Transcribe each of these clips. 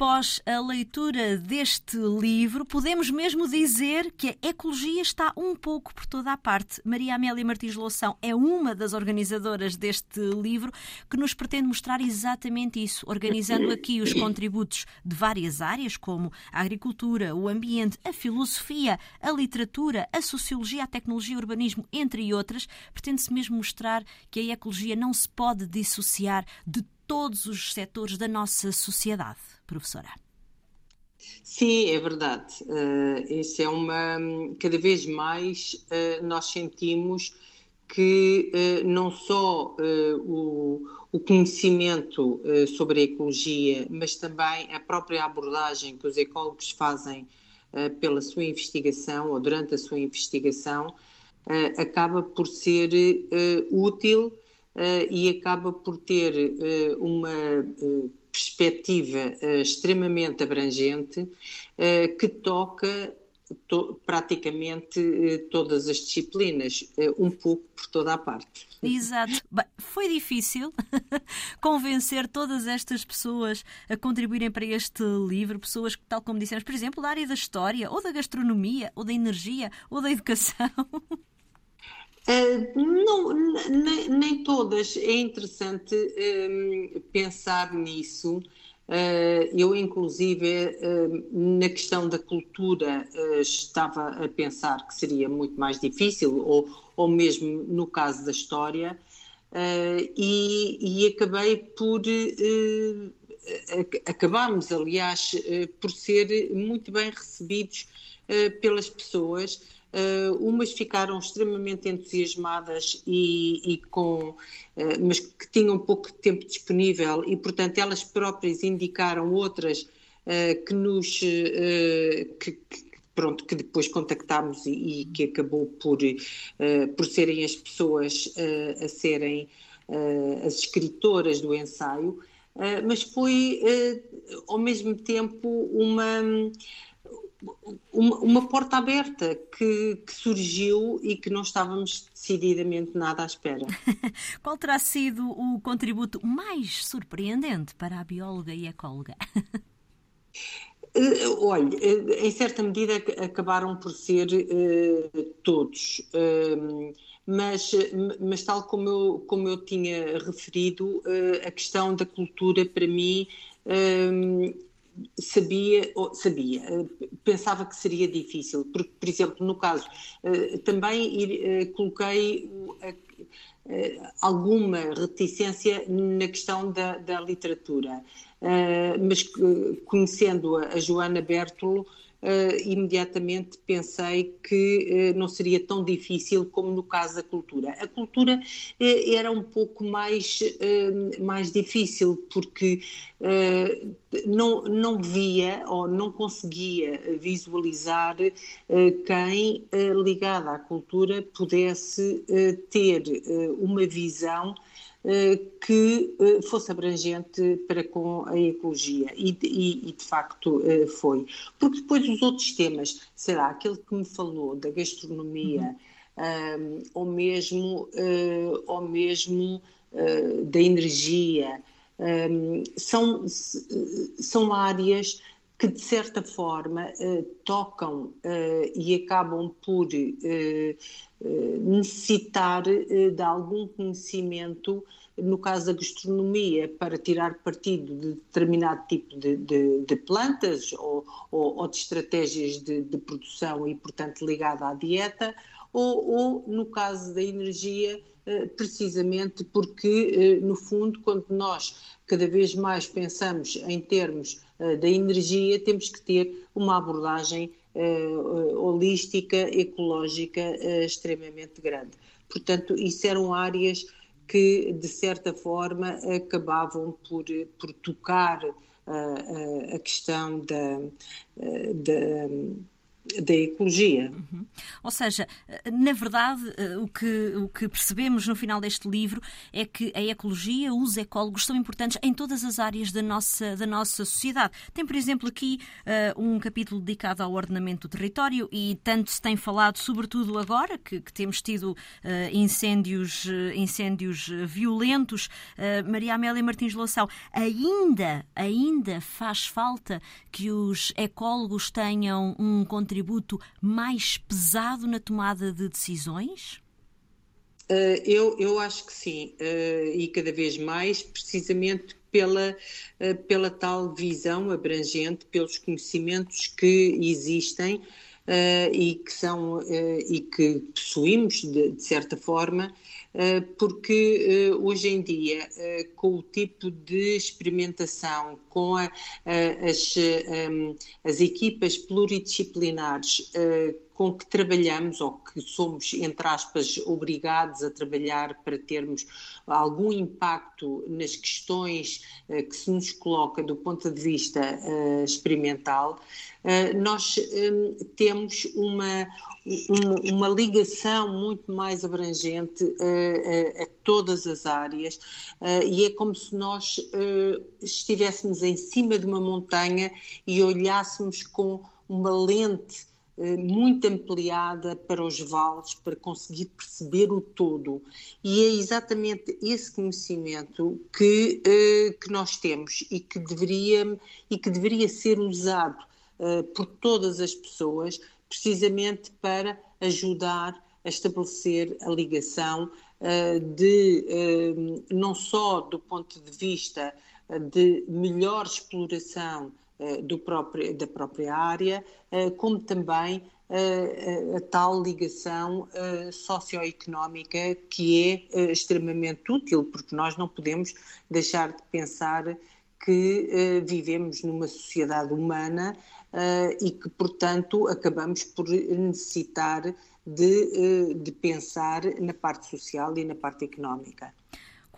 Após a leitura deste livro, podemos mesmo dizer que a ecologia está um pouco por toda a parte. Maria Amélia Martins Loução é uma das organizadoras deste livro que nos pretende mostrar exatamente isso, organizando aqui os contributos de várias áreas, como a agricultura, o ambiente, a filosofia, a literatura, a sociologia, a tecnologia, o urbanismo, entre outras. Pretende-se mesmo mostrar que a ecologia não se pode dissociar de todos os setores da nossa sociedade, professora. Sim, é verdade. Uh, isso é uma. Cada vez mais uh, nós sentimos que uh, não só o, o, conhecimento sobre a ecologia, mas também a própria abordagem que os ecólogos fazem pela sua investigação ou durante a sua investigação acaba por ser útil e acaba por ter uh, uma uh, perspectiva extremamente abrangente que toca to praticamente todas as disciplinas, um pouco por toda a parte. Exato. Foi difícil convencer todas estas pessoas a contribuírem para este livro, pessoas que, tal como dissemos, por exemplo, da área da história, ou da gastronomia, ou da energia, ou da educação. Uh, não, nem, nem, todas. É interessante uh, pensar nisso. Uh, eu, inclusive, na questão da cultura, estava a pensar que seria muito mais difícil, ou, ou mesmo no caso da história, e, e, acabei por. acabámos, aliás, por ser muito bem recebidos pelas pessoas Uh, umas ficaram extremamente entusiasmadas e, e com, uh, mas que tinham pouco tempo disponível e, portanto, elas próprias indicaram outras uh, que nos que, que, pronto que depois contactámos e, e que acabou por por serem as pessoas a serem as escritoras do ensaio, mas foi ao mesmo tempo uma uma, uma porta aberta que, que, surgiu e que não estávamos decididamente nada à espera. Qual terá sido o contributo mais surpreendente para a bióloga e ecóloga? Uh, olha, uh, em certa medida acabaram por ser uh, todos, ehm, mas, mas tal como eu, como eu tinha referido, a questão da cultura para mim ehm, sabia, sabia, eh, pensava que seria difícil, porque, por exemplo, no caso, eh, também eh, coloquei alguma reticência na questão da, da literatura, mas conhecendo a Joana Bertolo, uh, imediatamente pensei que uh, não seria tão difícil como no caso da cultura. A cultura uh, era um pouco mais, mais difícil, porque não, não via ou não conseguia visualizar quem, ligado à cultura, pudesse ter uma visão que eh, fosse abrangente para com a ecologia e, e, e, de facto eh, foi. Porque depois os outros temas, será aquele que me falou da gastronomia, uhum. ou mesmo, ou mesmo da energia, são, são áreas que de certa forma tocam e acabam por necessitar de algum conhecimento no caso da gastronomia, para tirar partido de determinado tipo de, de, de plantas ou, ou, ou, de estratégias de, de, produção e, portanto, ligada à dieta, ou, ou no caso da energia, eh, precisamente porque, eh, no fundo, quando nós cada vez mais pensamos em termos eh, da energia, temos que ter uma abordagem holística, ecológica extremamente grande. Portanto, isso eram áreas que, de certa forma, acabavam por, por tocar uh, a questão da, da, da ecologia. Uhum. Ou seja, na verdade, o que, o que percebemos no final deste livro é que a ecologia, os ecólogos são importantes em todas as áreas da nossa, da nossa sociedade. Tem, por exemplo, aqui uh, um capítulo dedicado ao ordenamento do território e tanto se tem falado, sobretudo agora, que, que temos tido uh, incêndios, uh, incêndios violentos. Maria Amélia Martins Loação, ainda, ainda faz falta que os ecólogos tenham um contributo mais pesado na tomada de decisões? Uh, eu, eu acho que sim, uh, e cada vez mais, precisamente pela, uh, pela tal visão abrangente, pelos conhecimentos que existem e que são e que possuímos de, de certa forma porque eh, hoje em dia, eh, com o tipo de experimentação, com a, as, as equipas pluridisciplinares com que trabalhamos ou que somos, entre aspas, obrigados a trabalhar para termos algum impacto nas questões que se nos coloca do ponto de vista experimental, nós temos uma, uma, ligação muito mais abrangente uh, uh, a todas as áreas e é como se nós estivéssemos em cima de uma montanha e olhássemos com uma lente muito ampliada para os vales, para conseguir perceber o todo. E é exatamente esse conhecimento que, que nós temos e que deveria, e que deveria ser usado por todas as pessoas precisamente para ajudar a estabelecer a ligação de não só do ponto de vista eh, de melhor exploração do próprio, da própria área, como também a tal ligação socioeconómica que é extremamente útil, porque nós não podemos deixar de pensar que vivemos numa sociedade humana e que, portanto, acabamos por necessitar de, de pensar na parte social e na parte económica.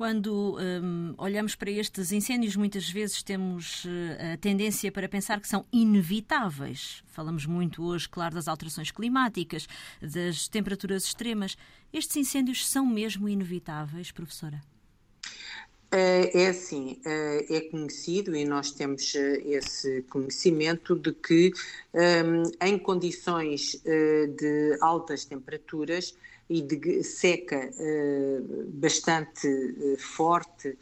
Quando um, olhamos para estes incêndios, muitas vezes temos uh, a tendência para pensar que são inevitáveis. Falamos muito hoje, claro, das alterações climáticas, das temperaturas extremas. Estes incêndios são mesmo inevitáveis, professora? É, é assim, é, é conhecido e nós temos eh, esse conhecimento de que ehm, em condições eh, de altas temperaturas e de seca eh, bastante forte,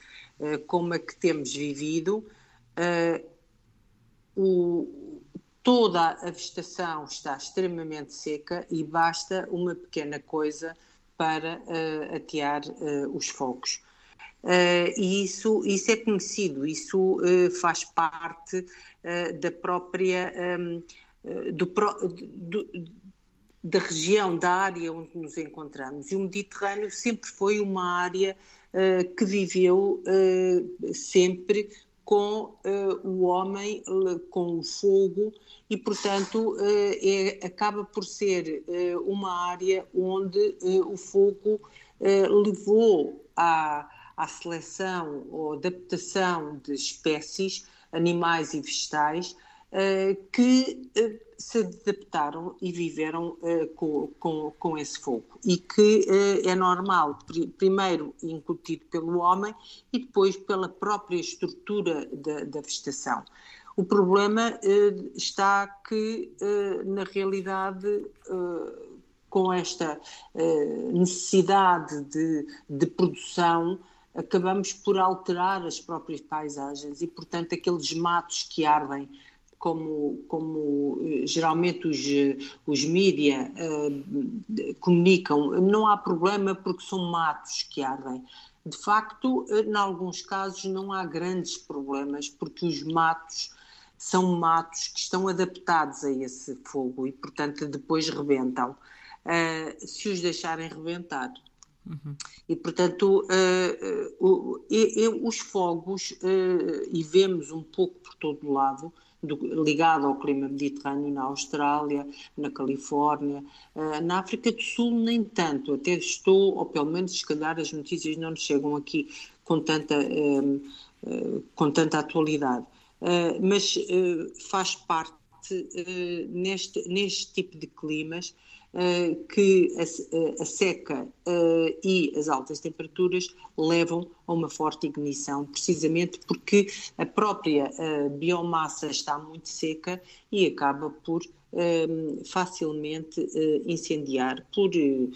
como a que temos vivido, o, toda a vegetação está extremamente seca e basta uma pequena coisa para atear os fogos. Uh, e isso, isso é conhecido, isso uh, faz parte uh, da própria um, do, do, da região, da área onde nos encontramos. E o Mediterrâneo sempre foi uma área que viveu sempre com o homem, com o fogo, e portanto é, acaba por ser uma área onde o fogo levou a à seleção ou adaptação de espécies, animais e vegetais, que eh, se adaptaram e viveram eh, com, com, com esse fogo. E que é normal, primeiro incutido pelo homem e depois pela própria estrutura da, da vegetação. O problema está que, na realidade, com esta necessidade de, de produção, acabamos por alterar as próprias paisagens e, portanto, aqueles matos que ardem, como, como eh, geralmente os, eh, os mídia uh, comunicam, não há problema porque são matos que ardem. De facto, em alguns casos não há grandes problemas porque os matos são matos que estão adaptados a esse fogo e, portanto, depois rebentam. Uh, se os deixarem rebentar, Uhum. E, portanto, uh, uh, os fogos, e vemos um pouco por todo lado, do, ligado ao clima mediterrâneo, na Austrália, na Califórnia, na África do Sul, nem tanto. Até estou, ou pelo menos, se calhar, as notícias não nos chegam aqui com tanta, com tanta atualidade. mas faz parte neste, neste tipo de climas que a, a seca e as altas temperaturas levam a uma forte ignição, precisamente porque a própria biomassa está muito seca e acaba por Ehm, facilmente uh, incendiar por uh,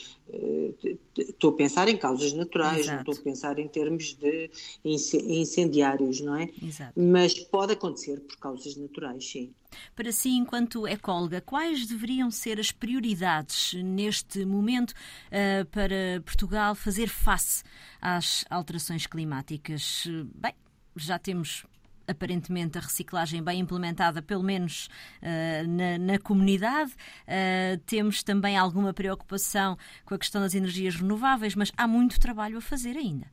estou a pensar em causas naturais, Exato. não estou a pensar em termos de incendiários, não é? Exato. Mas pode acontecer por causas naturais, sim. Para si, enquanto ecóloga, quais deveriam ser as prioridades neste momento uh, para Portugal fazer face às alterações climáticas? Bem, já temos aparentemente a reciclagem bem implementada, pelo menos uh, na, na, comunidade. Uh, temos também alguma preocupação com a questão das energias renováveis, mas há muito trabalho a fazer ainda.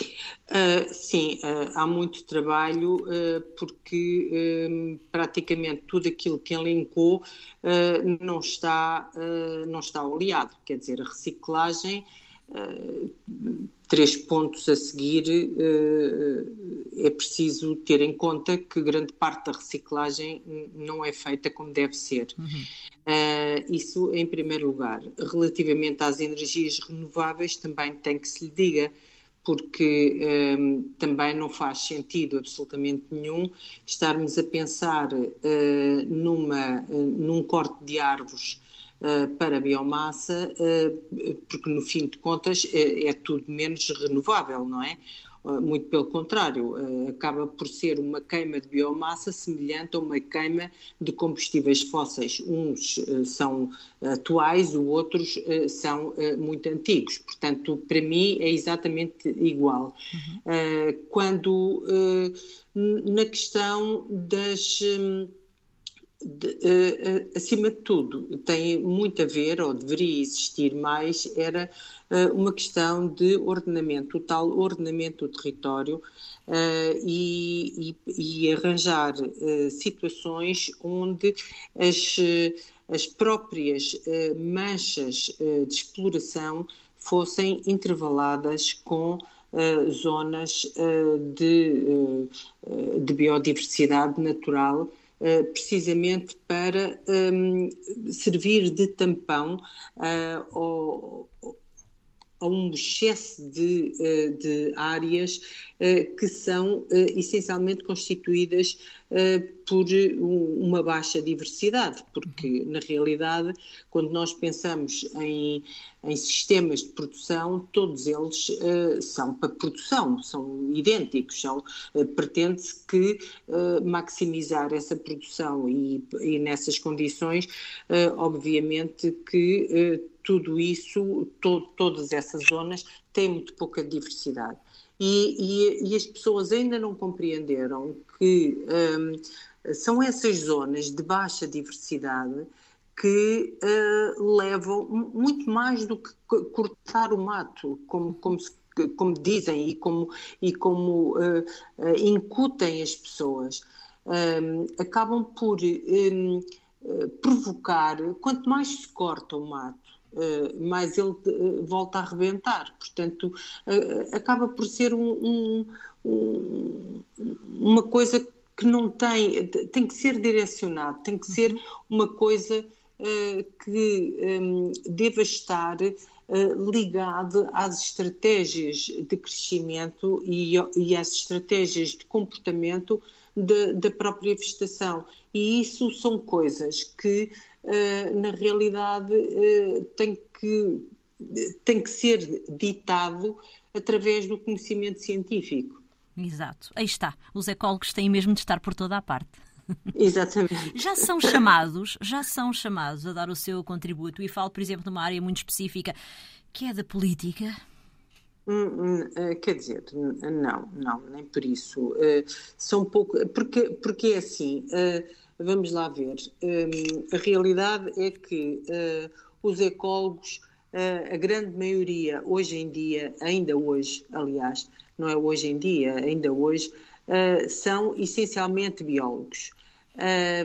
Uh, sim, há muito trabalho porque praticamente tudo aquilo que elencou não está não está oleado, quer dizer, a reciclagem três pontos a seguir, eh, é preciso ter em conta que grande parte da reciclagem não é feita como deve ser. Uhum. Uh, isso em primeiro lugar. Relativamente às energias renováveis, também tem que se lhe diga, porque também não faz sentido absolutamente nenhum estarmos a pensar numa, num corte de árvores para a biomassa, uh, porque no fim de contas é, é tudo menos renovável, não é? muito pelo contrário, acaba por ser uma queima de biomassa semelhante a uma queima de combustíveis fósseis. Uns são atuais, os outros são muito antigos. Portanto, para mim é exatamente igual. Uhum. Quando na questão das hum, de, uh, acima de tudo, tem muito a ver, ou deveria existir mais, era uh, uma questão de ordenamento, o tal ordenamento do território e, e, e, arranjar situações onde as, as próprias manchas de exploração fossem intervaladas com zonas de, de biodiversidade natural eh, precisamente para um, servir de tampão uh, ao, a um excesso de, eh, de áreas que são essencialmente constituídas por uma baixa diversidade, porque na realidade, quando nós pensamos em, em sistemas de produção, todos eles uh, são para produção, são idênticos, são, uh, pretende-se que uh, maximizar essa produção e, e nessas condições, obviamente que tudo isso, to, todas essas zonas têm muito pouca diversidade. E, e, e, as pessoas ainda não compreenderam que um, são essas zonas de baixa diversidade que uh, levam muito mais do que cortar o mato, como, como, como dizem e como, e como uh, uh, incutem as pessoas. Um, acabam por um, provocar, quanto mais se corta o mato, mais ele uh, volta a arrebentar. Portanto, uh, acaba por ser um, um, um, uma coisa que não tem, tem que ser direcionado, tem que ser uma coisa que um, deva estar ligado às estratégias de crescimento e às estratégias de comportamento da própria vegetação. E isso são coisas que eh, na realidade uh, tem, que, tem que ser ditado através do conhecimento científico. Exato, aí está. Os ecólogos têm mesmo de estar por toda a parte. Exatamente. Já são chamados, já são chamados a dar o seu contributo e falo, por exemplo, numa área muito específica que é da política. Hum, hum, eh, quer dizer, não, não, nem por isso. São pouco, porque, porque é assim, Vamos lá ver. A realidade é que os ecólogos, a grande maioria, hoje em dia, ainda hoje, aliás, não é hoje em dia, ainda hoje, são essencialmente biólogos. É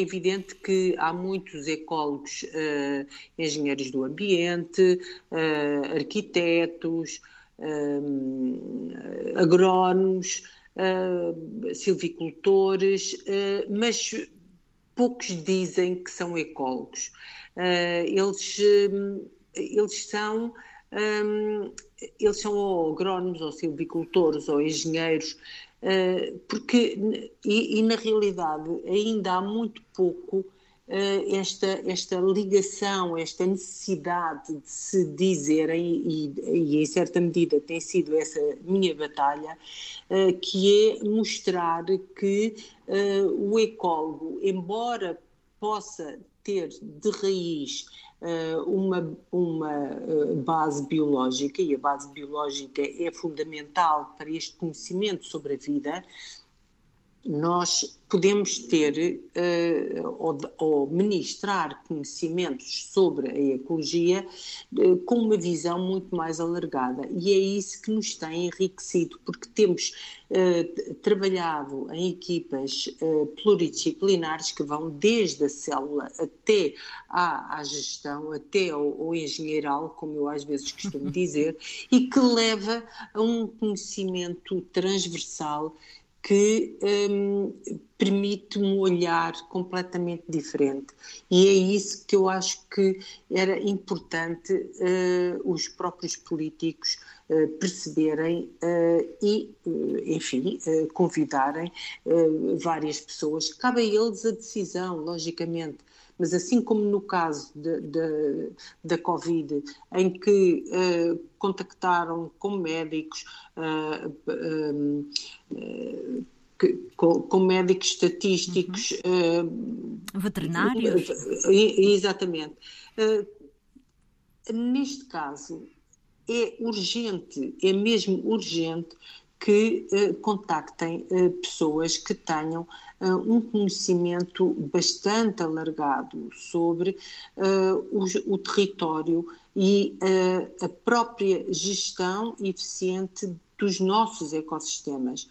evidente que há muitos ecólogos, engenheiros do ambiente, arquitetos, agrónomos, uh, silvicultores, mas poucos dizem que são ecólogos. eles, eles são. Eles são ou agrónomos, ou silvicultores, ou engenheiros, porque, e, e na realidade ainda há muito pouco eh, esta, esta ligação, esta necessidade de se dizerem, e, e, em certa medida tem sido essa minha batalha, eh, que é mostrar que eh, o ecólogo, embora possa ter de raiz uma, uma base biológica, e a base biológica é fundamental para este conhecimento sobre a vida, nós podemos ter uh, ou, ou, ministrar conhecimentos sobre a ecologia uh, com uma visão muito mais alargada. E é isso que nos tem enriquecido porque temos uh, trabalhado em equipas pluridisciplinares que vão desde a célula até à, à gestão, até ao, ao engenheiral, como eu às vezes costumo dizer, e que leva a um conhecimento transversal que um, permite um olhar completamente diferente. E é isso que eu acho que era importante uh, os próprios políticos uh, perceberem uh, e, enfim, convidarem várias pessoas. Cabe a eles a decisão, logicamente. Mas assim como no caso de, de, da Covid, em que uh, contactaram com médicos, uh, uh, que, com, com, médicos estatísticos. Uhum. Veterinários? Exatamente. neste caso, é urgente, é mesmo urgente que uh, contactem uh, pessoas que tenham uh, um conhecimento bastante alargado sobre o, o, território e a própria gestão eficiente dos nossos ecossistemas.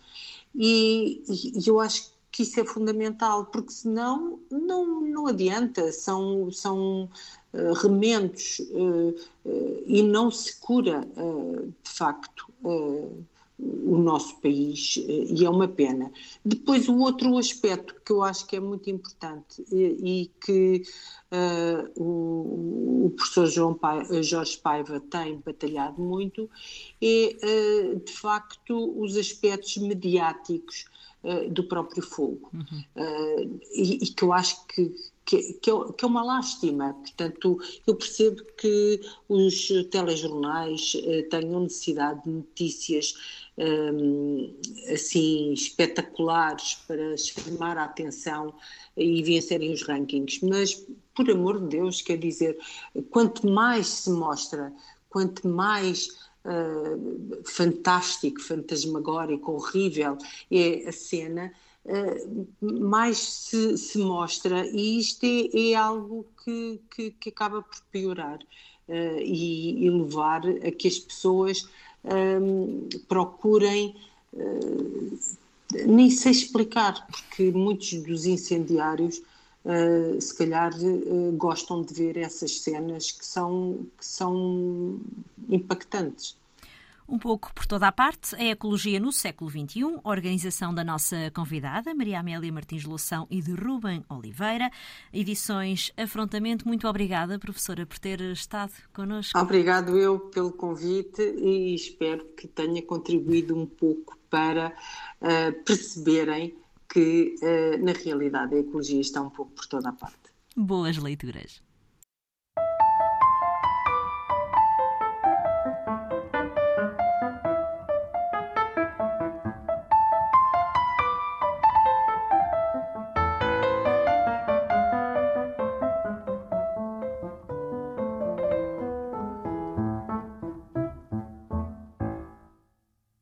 E, e, eu acho que isso é fundamental, porque senão não, não adianta, são, são remendos e não se cura, de facto o nosso país eh, e é uma pena. Depois, o outro aspecto que eu acho que é muito importante e, e que uh, o, o, professor João Paiva, Jorge Paiva tem batalhado muito é, uh, de facto, os aspectos mediáticos uh, do próprio fogo. Uhum. E, e, que eu acho que, que, é, que, é, uma lástima. Portanto, eu percebo que os telejornais tenham necessidade de notícias um, assim espetaculares para chamar a atenção e vencerem os rankings, mas por amor de Deus, quer dizer, quanto mais se mostra, quanto mais uh, fantástico, fantasmagórico, horrível é a cena, uh, mais se, se, mostra, e isto é, é algo que, que, que, acaba por piorar uh, e, e levar a que as pessoas um, procurem. Nem sei explicar, porque muitos dos incendiários, uh, se calhar, uh, gostam de ver essas cenas que são, que são impactantes. Um pouco por toda a parte, a Ecologia no século XXI, organização da nossa convidada, Maria Amélia Martins Loção e de Rubem Oliveira. Edições Afrontamento, muito obrigada, professora, por ter estado connosco. Obrigado eu pelo convite e espero que tenha contribuído um pouco para uh, perceberem que, uh, na realidade, a ecologia está um pouco por toda a parte. Boas leituras.